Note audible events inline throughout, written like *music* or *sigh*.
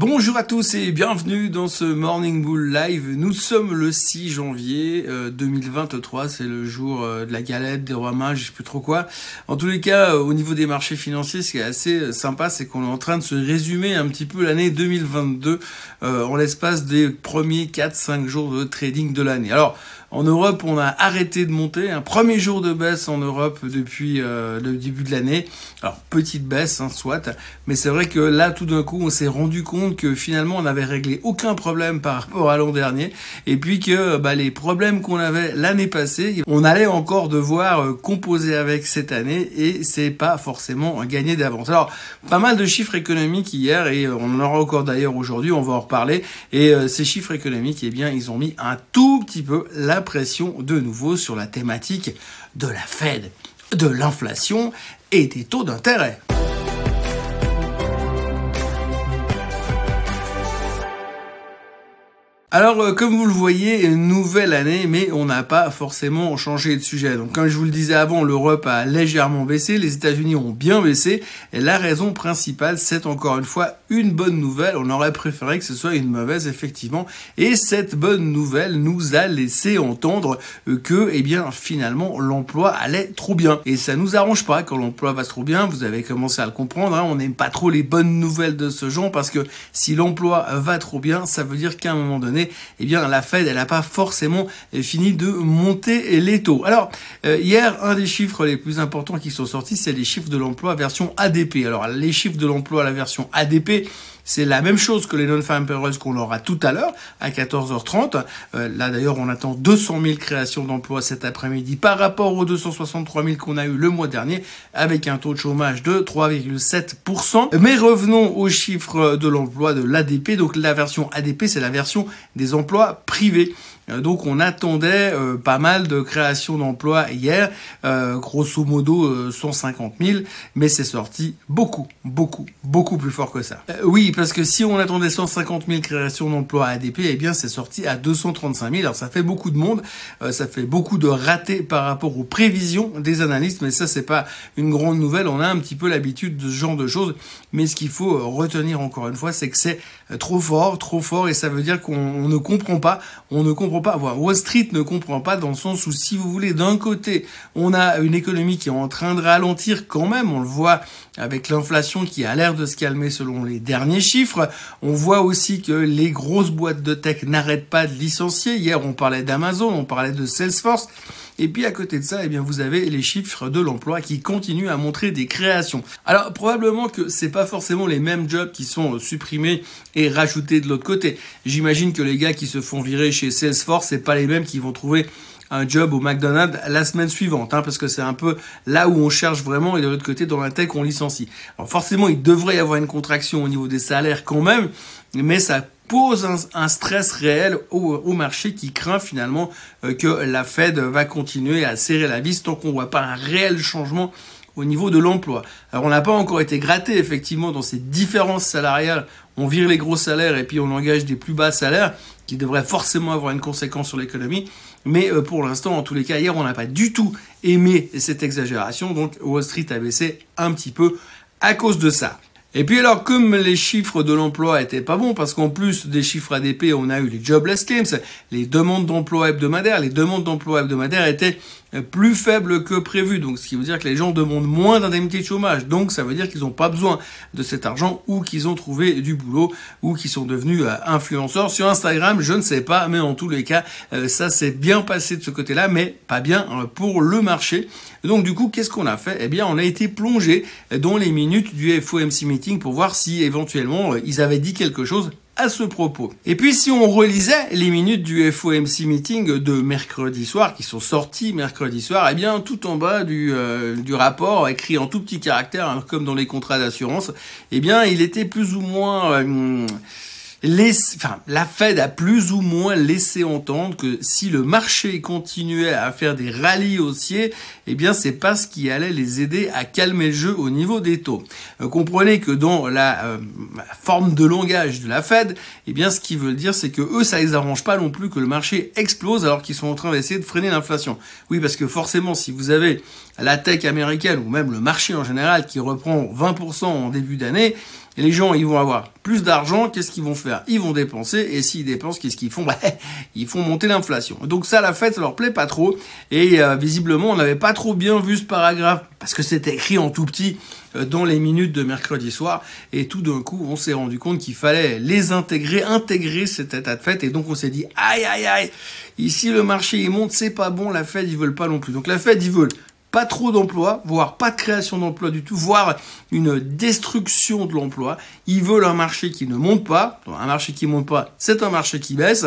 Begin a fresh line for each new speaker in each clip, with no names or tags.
Bonjour à tous et bienvenue dans ce Morning Bull Live. Nous sommes le 6 janvier 2023, euh, c'est le jour euh, de la galette, des rois mages, je sais plus trop quoi. En tous les cas, euh, au niveau des marchés financiers, ce qui est assez sympa, c'est qu'on est en train de se résumer un petit peu l'année 2022 en l'espace des premiers 4-5 jours de trading de l'année. Alors, en Europe, on a arrêté de monter. Un premier jour de baisse en Europe depuis le début de l'année. Alors, petite baisse, hein, soit. Mais c'est vrai que là, tout d'un coup, on s'est rendu compte que finalement on n'avait réglé aucun problème par rapport à l'an dernier et puis que bah, les problèmes qu'on avait l'année passée, on allait encore devoir euh, composer avec cette année et c'est pas forcément gagné d'avance. Alors pas mal de chiffres économiques hier et euh, on en aura encore d'ailleurs aujourd'hui, on va en reparler et euh, ces chiffres économiques, eh bien ils ont mis un tout petit peu la pression de nouveau sur la thématique de la Fed, de l'inflation et des taux d'intérêt. Alors, euh, comme vous le voyez, nouvelle année, mais on n'a pas forcément changé de sujet. Donc, comme je vous le disais avant, l'Europe a légèrement baissé, les États-Unis ont bien baissé, et la raison principale, c'est encore une fois une bonne nouvelle. On aurait préféré que ce soit une mauvaise, effectivement, et cette bonne nouvelle nous a laissé entendre euh, que, eh bien, finalement, l'emploi allait trop bien. Et ça nous arrange pas quand l'emploi va trop bien. Vous avez commencé à le comprendre. Hein. on n'aime pas trop les bonnes nouvelles de ce genre parce que si l'emploi va trop bien, ça veut dire qu'à un moment donné eh bien la Fed, elle n'a pas forcément euh, fini de monter les taux. Alors euh, hier, un des chiffres les plus importants qui sont sortis, c'est les chiffres de l'emploi version ADP. Alors les chiffres de l'emploi à la version ADP, c'est la même chose que les non-farm payrolls qu'on aura tout à l'heure à 14h30. Euh, là d'ailleurs, on attend 200 000 créations d'emplois cet après-midi par rapport aux 263 000 qu'on a eu le mois dernier avec un taux de chômage de 3,7%. Mais revenons aux chiffres de l'emploi de l'ADP. Donc la version ADP, c'est la version des emplois privés. Euh, donc on attendait euh, pas mal de créations d'emplois hier, euh, grosso modo 150 000, mais c'est sorti beaucoup, beaucoup, beaucoup plus fort que ça. oui, parce que si on attendait 150 000 créations d'emplois à ADP, eh bien c'est sorti à 235 000. Alors ça fait beaucoup de monde, ça fait beaucoup de ratés par rapport aux prévisions des analystes, mais ça c'est pas une grande nouvelle. On a un petit peu l'habitude de ce genre de choses, mais ce qu'il faut retenir encore une fois, c'est que c'est trop fort, trop fort, et ça veut dire qu'on ne comprend pas, on ne comprend pas. Wall Street ne comprend pas dans le sens où si vous voulez, d'un côté, on a une économie qui est en train de ralentir quand même, on le voit avec l'inflation qui a l'air de se calmer selon les derniers chiffres. On voit aussi que les grosses boîtes de tech n'arrêtent pas de licencier. Hier, on parlait d'Amazon, on parlait de Salesforce. Et puis à côté de ça, eh bien vous avez les chiffres de l'emploi qui continuent à montrer des créations. Alors probablement que c'est pas forcément les mêmes jobs qui sont supprimés et rajoutés de l'autre côté. J'imagine que les gars qui se font virer chez Salesforce, c'est pas les mêmes qui vont trouver un job au McDonald's la semaine suivante, hein, parce que c'est un peu là où on cherche vraiment et de l'autre côté dans la tech on licencie. Alors forcément il devrait y avoir une contraction au niveau des salaires quand même, mais ça pose un, stress réel au, marché qui craint finalement euh, que la Fed va continuer à serrer la vis tant qu'on voit pas un réel changement au niveau de l'emploi. Alors on n'a pas encore été gratté effectivement dans ces différences salariales. On vire les gros salaires et puis on engage des plus bas salaires qui devraient forcément avoir une conséquence sur l'économie. Mais euh, pour l'instant, en tous les cas, hier, on n'a pas du tout aimé cette exagération. Donc Wall Street a baissé un petit peu à cause de ça. Et puis alors, comme les chiffres de l'emploi étaient pas bons, parce qu'en plus des chiffres ADP, on a eu les jobless claims, les demandes d'emploi hebdomadaires, les demandes d'emploi hebdomadaires étaient plus faibles que prévu. Donc, ce qui veut dire que les gens demandent moins d'indemnités de chômage. Donc, ça veut dire qu'ils n'ont pas besoin de cet argent ou qu'ils ont trouvé du boulot ou qu'ils sont devenus euh, influenceurs sur Instagram. Je ne sais pas, mais en tous les cas, euh, ça s'est bien passé de ce côté-là, mais pas bien euh, pour le marché. Donc, du coup, qu'est-ce qu'on a fait? Eh bien, on a été plongé dans les minutes du FOMC meeting pour voir si éventuellement ils avaient dit quelque chose à ce propos. Et puis si on relisait les minutes du FOMC meeting de mercredi soir, qui sont sortis mercredi soir, eh bien tout en bas du, euh, du rapport, écrit en tout petit caractère, hein, comme dans les contrats d'assurance, eh bien il était plus ou moins... Euh, la Fed a plus ou moins laissé entendre que si le marché continuait à faire des rallyes haussiers, eh bien, c'est pas ce qui allait les aider à calmer le jeu au niveau des taux. Euh, comprenez que dans la euh, forme de langage de la Fed, eh bien, ce qu'ils veulent dire, c'est que eux, ça les arrange pas non plus que le marché explose alors qu'ils sont en train d'essayer de freiner l'inflation. Oui, parce que forcément, si vous avez la tech américaine ou même le marché en général qui reprend 20% en début d'année, Et les gens, ils vont avoir plus d'argent, qu'est-ce qu'ils vont faire? Ils vont dépenser, et s'ils dépensent, qu'est-ce qu'ils font? *laughs* Bah, Ils font monter l'inflation. Donc ça, la fête, ça leur plaît pas trop, et euh, visiblement, on n'avait pas trop bien vu ce paragraphe, parce que c'était écrit en tout petit euh, dans les minutes de mercredi soir, et tout d'un coup, on s'est rendu compte qu'il fallait les intégrer, intégrer cet état de fête, et donc on s'est dit, aïe, aïe, aïe, ici le marché il monte, c'est pas bon, la Fed ils veulent pas non plus. Donc la Fed ils veulent pas trop d'emplois, voire pas de création d'emplois du tout, voire une destruction de l'emploi. Ils veulent un marché qui ne monte pas. Un marché qui monte pas, c'est un marché qui baisse.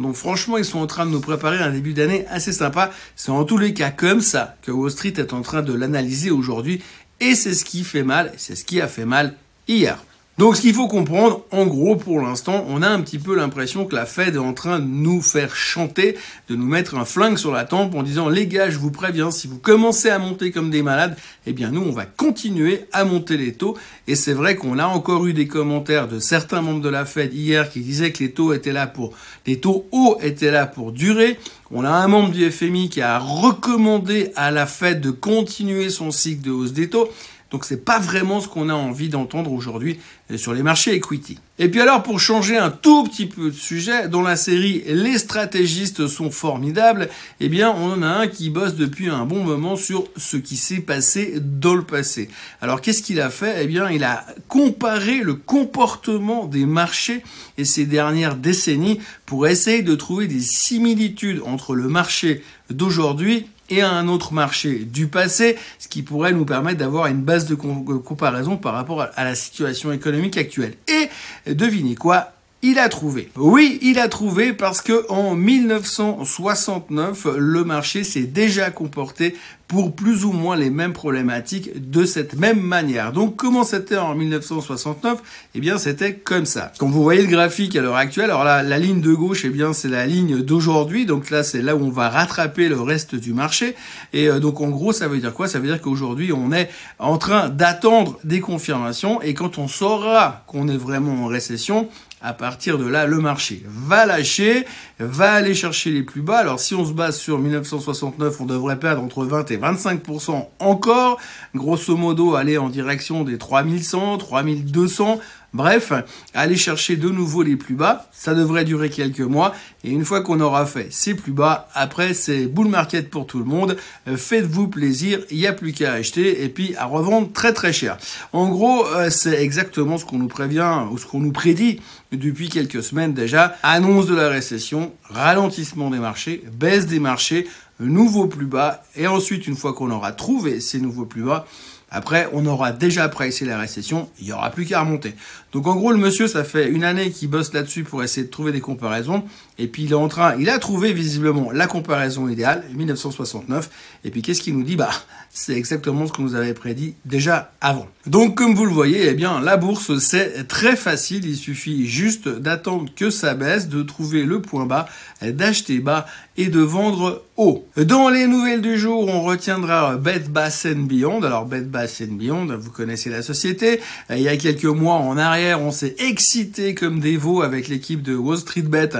Donc franchement, ils sont en train de nous préparer un début d'année assez sympa. C'est en tous les cas comme ça que Wall Street est en train de l'analyser aujourd'hui. Et c'est ce qui fait mal, c'est ce qui a fait mal hier. Donc ce qu'il faut comprendre, en gros pour l'instant, on a un petit peu l'impression que la Fed est en train de nous faire chanter, de nous mettre un flingue sur la tempe en disant les gars, je vous préviens, si vous commencez à monter comme des malades, eh bien nous on va continuer à monter les taux. Et c'est vrai qu'on a encore eu des commentaires de certains membres de la Fed hier qui disaient que les taux étaient là pour les taux hauts étaient là pour durer. On a un membre du FMI qui a recommandé à la Fed de continuer son cycle de hausse des taux. Donc c'est pas vraiment ce qu'on a envie d'entendre aujourd'hui euh, sur les marchés equity. Et puis alors pour changer un tout petit peu de sujet, dans la série Les stratégistes sont formidables, eh bien on en a un qui bosse depuis un bon moment sur ce qui s'est passé dans le passé. Alors qu'est-ce qu'il a fait? Eh bien il a comparé le comportement des marchés et ces dernières décennies pour essayer de trouver des similitudes entre le marché d'aujourd'hui et à un autre marché du passé, ce qui pourrait nous permettre d'avoir une base de comparaison par rapport à la situation économique actuelle. Et devinez quoi il a trouvé. Oui, il a trouvé parce que en 1969, le marché s'est déjà comporté pour plus ou moins les mêmes problématiques de cette même manière. Donc comment c'était en 1969 Eh bien c'était comme ça. Quand vous voyez le graphique à l'heure actuelle, alors là, la ligne de gauche, eh bien c'est la ligne d'aujourd'hui. Donc là c'est là où on va rattraper le reste du marché. Et euh, donc en gros ça veut dire quoi? Ça veut dire qu'aujourd'hui on est en train d'attendre des confirmations et quand on saura qu'on est vraiment en récession, à partir de là, le marché va lâcher, va aller chercher les plus bas. Alors si on se base sur 1969, on devrait perdre entre 20 et 25% encore. Grosso modo, aller en direction des 3100, 3200. Bref, aller chercher de nouveau les plus bas, ça devrait durer quelques mois. Et une fois qu'on aura fait ces plus bas, après c'est bull market pour tout le monde. Euh, faites-vous plaisir, il n'y a plus qu'à acheter et puis à revendre très très cher. En gros, euh, c'est exactement ce qu'on nous prévient ou ce qu'on nous prédit depuis quelques semaines déjà. Annonce de la récession, ralentissement des marchés, baisse des marchés, nouveau plus bas. Et ensuite, une fois qu'on aura trouvé ces nouveaux plus bas, après, on aura déjà pricé la récession, il n'y aura plus qu'à remonter. Donc en gros, le monsieur, ça fait une année qu'il bosse là-dessus pour essayer de trouver des comparaisons. Et puis il est en train, il a trouvé visiblement la comparaison idéale, 1969. Et puis qu'est-ce qu'il nous dit? Bah, c'est exactement ce qu'on nous avait prédit déjà avant. Donc comme vous le voyez, eh bien la bourse c'est très facile. Il suffit juste d'attendre que ça baisse, de trouver le point bas, d'acheter bas et de vendre haut. Dans les nouvelles du jour, on retiendra Bed Bath Beyond. Alors Bed Bath Beyond, vous connaissez la société. Il y a quelques mois en arrière on s'est excité comme des veaux avec l'équipe de Wall Street Bet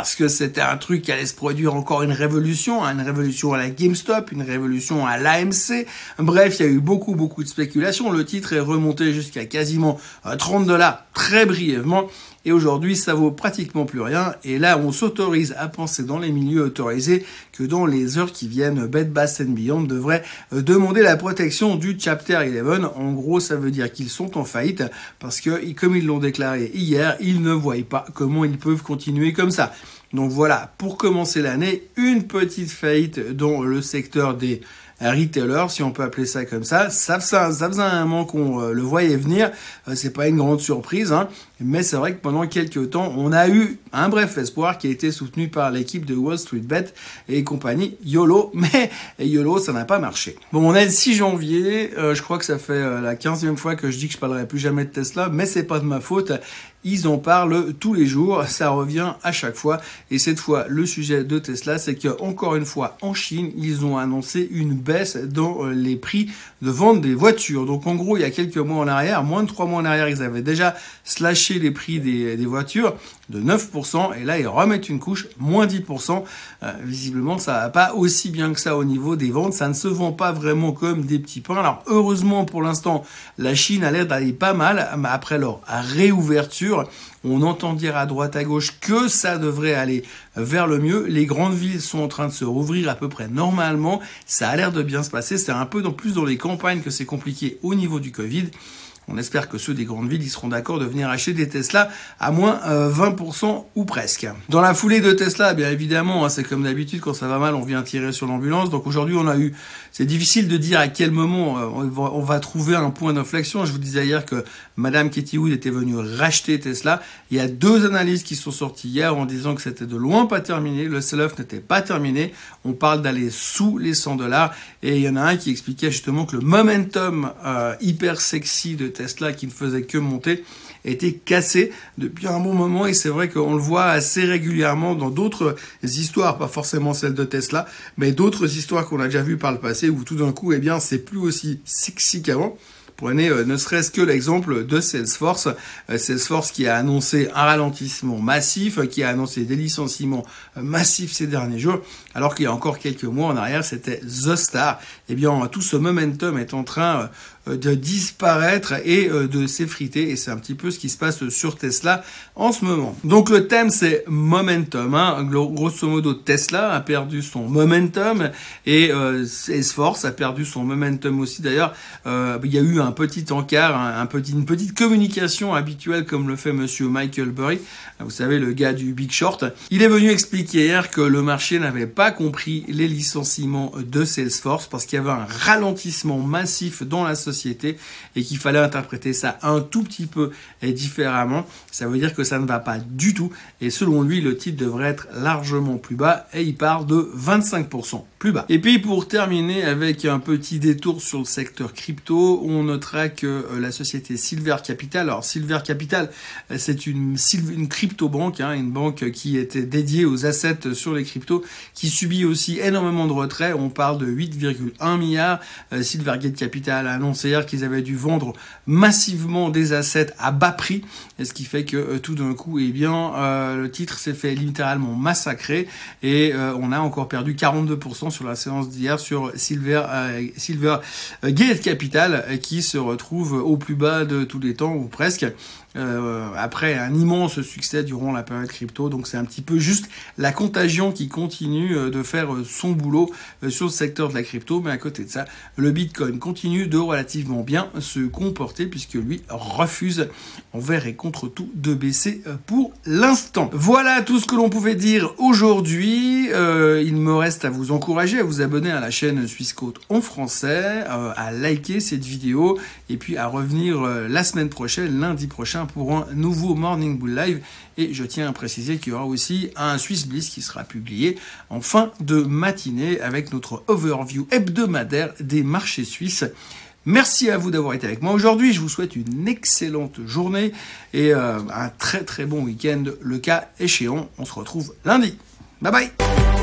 parce que c'était un truc qui allait se produire encore une révolution, hein, une révolution à la GameStop, une révolution à l'AMC. Bref, il y a eu beaucoup, beaucoup de spéculation. Le titre est remonté jusqu'à quasiment 30 euh, dollars très brièvement. Et aujourd'hui, ça vaut pratiquement plus rien. Et là, on s'autorise à penser dans les milieux autorisés que dans les heures qui viennent, Bed Bath Beyond devrait euh, demander la protection du Chapter 11. En gros, ça veut dire qu'ils sont en faillite parce que, comme ils l'ont déclaré hier, ils ne voient pas comment ils peuvent continuer comme ça. Donc voilà, pour commencer l'année, une petite faillite dans le secteur des retailer, si on peut appeler ça comme ça. Ça, ça, ça faisait un moment qu'on euh, le voyait venir. Euh, c'est pas une grande surprise, hein. Mais c'est vrai que pendant quelques temps, on a eu un bref espoir qui a été soutenu par l'équipe de Wall Street Bet et compagnie YOLO, *laughs* mais YOLO, ça n'a pas marché. Bon, on est le 6 janvier. Euh, je crois que ça fait la 15e fois que je dis que je parlerai plus jamais de Tesla, mais c'est pas de ma faute. Ils en parlent tous les jours, *laughs* ça revient à chaque fois. Et cette fois, le sujet de Tesla, c'est que encore une fois, en Chine, ils ont annoncé une baisse dans euh, les prix de vente des voitures. Donc en gros, il y a quelques mois en arrière, moins de trois mois en arrière, ils avaient déjà slashé les prix des, des voitures de 9%, et là ils remettent une couche, moins 10%. Euh, visiblement, ça va pas aussi bien que ça au niveau des ventes, ça ne se vend pas vraiment comme des petits pains. Alors heureusement pour l'instant, la Chine a l'air d'aller pas mal, mais après leur réouverture, on entend dire à droite à gauche que ça devrait aller vers le mieux. Les grandes villes sont en train de se rouvrir à peu près normalement. Ça a l'air de bien se passer. C'est un peu dans plus dans les campagnes que c'est compliqué au niveau du Covid. On espère que ceux des grandes villes ils seront d'accord de venir acheter des Tesla à moins 20% euh, ou presque. Dans la foulée de Tesla, bien évidemment, hein, c'est comme d'habitude, quand ça va mal, on vient tirer sur l'ambulance. Donc aujourd'hui, on a eu, c'est difficile de dire à quel moment euh, on, va, trouver un point d'inflexion. Je vous disais hier que Madame Katie Wood était venue racheter Tesla. Il y a deux analyses qui sont sorties hier en disant que c'était de loin pas terminé, le sell-off n'était pas terminé. On parle d'aller sous les 100 dollars. Et il y en a un qui expliquait justement que le momentum euh, hyper sexy de Tesla qui ne faisait que monter était cassé depuis un bon moment et c'est vrai qu'on le voit assez régulièrement dans d'autres histoires, pas forcément celles de Tesla, mais d'autres histoires qu'on a déjà vues par le passé où tout d'un coup, eh bien, c'est plus aussi sexy qu'avant. Prenez euh, ne serait-ce que l'exemple de Salesforce. Euh, Salesforce qui a annoncé un ralentissement massif, euh, qui a annoncé des licenciements massifs ces derniers jours, alors qu'il y a encore quelques mois en arrière, c'était The Star. Eh bien, tout ce momentum est en train euh, de disparaître et euh, de s'effriter. Et c'est un petit peu ce qui se passe sur Tesla en ce moment. Donc le thème c'est momentum. Hein. Grosso modo, Tesla a perdu son momentum et euh, Salesforce a perdu son momentum aussi. D'ailleurs, euh, il y a eu un petit encart, petit, une petite communication habituelle comme le fait Monsieur Michael Burry. Vous savez, le gars du Big Short. Il est venu expliquer hier que le marché n'avait pas compris les licenciements de Salesforce parce qu'il y avait un ralentissement massif dans la société et qu'il fallait interpréter ça un tout petit peu différemment. Ça veut dire que ça ne va pas du tout et selon lui le titre devrait être largement plus bas et il part de 25% plus bas. Et puis pour terminer avec un petit détour sur le secteur crypto, on notera que euh, la société Silver Capital, alors Silver Capital euh, c'est une, une crypto banque, hein, une banque qui était dédiée aux assets sur les cryptos, qui subit aussi énormément de retraits. On parle de 8,1 milliards. Euh, Silvergate Capital a annoncé qu'ils avaient dû vendre massivement des assets à bas prix, ce qui fait que euh, tout d'un coup, eh bien, euh, le titre s'est fait littéralement massacrer et euh, on a encore perdu 42% sur la séance d'hier sur Silver Silver Gate Capital qui se retrouve au plus bas de tous les temps ou presque. Euh, après un immense succès durant la période crypto. Donc c'est un petit peu juste la contagion qui continue euh, de faire euh, son boulot sur le secteur de la crypto. Mais à côté de ça, le Bitcoin continue de relativement bien se comporter puisque lui refuse envers et contre tout de baisser pour l'instant. Voilà tout ce que l'on pouvait dire aujourd'hui. il me reste à vous encourager à vous abonner à la chaîne Suisse Côte en français, à liker cette vidéo et puis à revenir la semaine prochaine, lundi pour un nouveau Morning Bull Live. Et je tiens à préciser qu'il y aura aussi un Swiss Bliss qui sera publié en fin de matinée avec notre overview hebdomadaire des marchés suisses. Merci à vous d'avoir été avec moi aujourd'hui. Je vous souhaite une excellente journée et euh, un très très bon week-end. Le cas échéant, on se retrouve lundi. Bye bye